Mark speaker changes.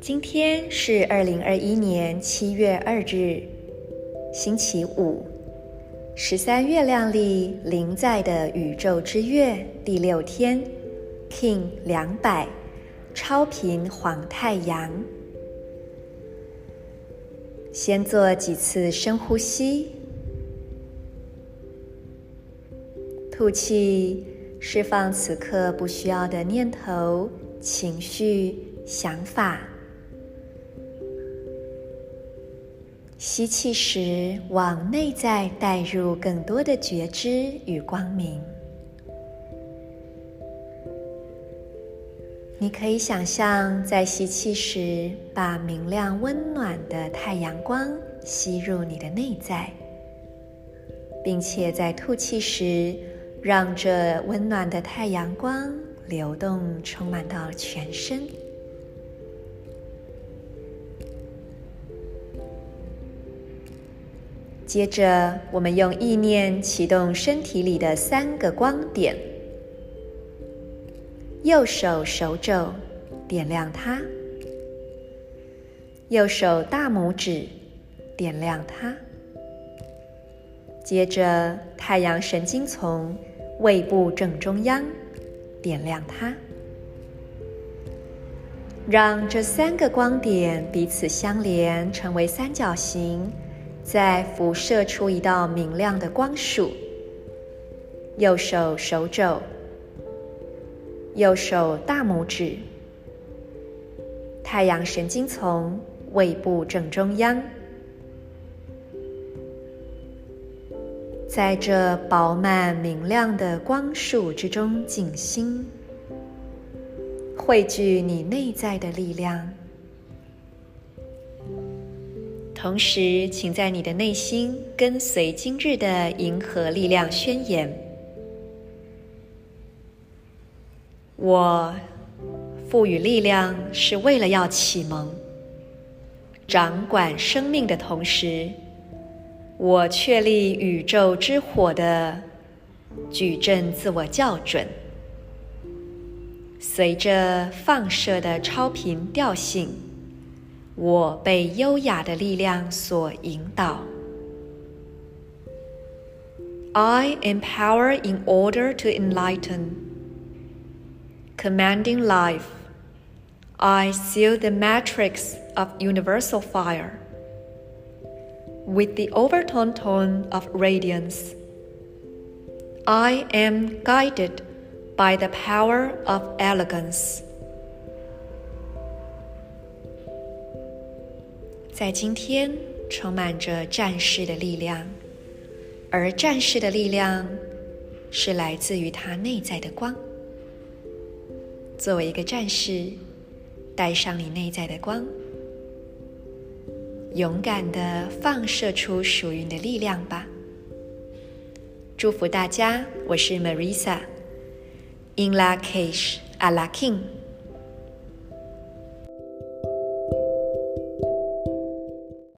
Speaker 1: 今天是二零二一年七月二日，星期五，十三月亮历临在的宇宙之月第六天，King 两百，超频黄太阳。先做几次深呼吸，吐气，释放此刻不需要的念头、情绪、想法。吸气时，往内在带入更多的觉知与光明。你可以想象，在吸气时，把明亮温暖的太阳光吸入你的内在，并且在吐气时，让这温暖的太阳光流动，充满到全身。接着，我们用意念启动身体里的三个光点。右手手肘点亮它，右手大拇指点亮它。接着，太阳神经丛胃部正中央点亮它，让这三个光点彼此相连，成为三角形，再辐射出一道明亮的光束。右手手肘。右手大拇指，太阳神经丛胃部正中央，在这饱满明亮的光束之中静心，汇聚你内在的力量。同时，请在你的内心跟随今日的银河力量宣言。我赋予力量，是为了要启蒙、掌管生命的同时，我确立宇宙之火的矩阵自我校准。随着放射的超频调性，我被优雅的力量所引导。I empower in order to enlighten. Commanding life, I seal the matrix of universal fire with the overtone tone of radiance. I am guided by the power of elegance. 在今天，充满着战士的力量，而战士的力量是来自于他内在的光。作为一个战士，带上你内在的光， 勇敢的放射出属于你的力量吧！祝福大家，我是 Marisa，In la kesh, Ala king。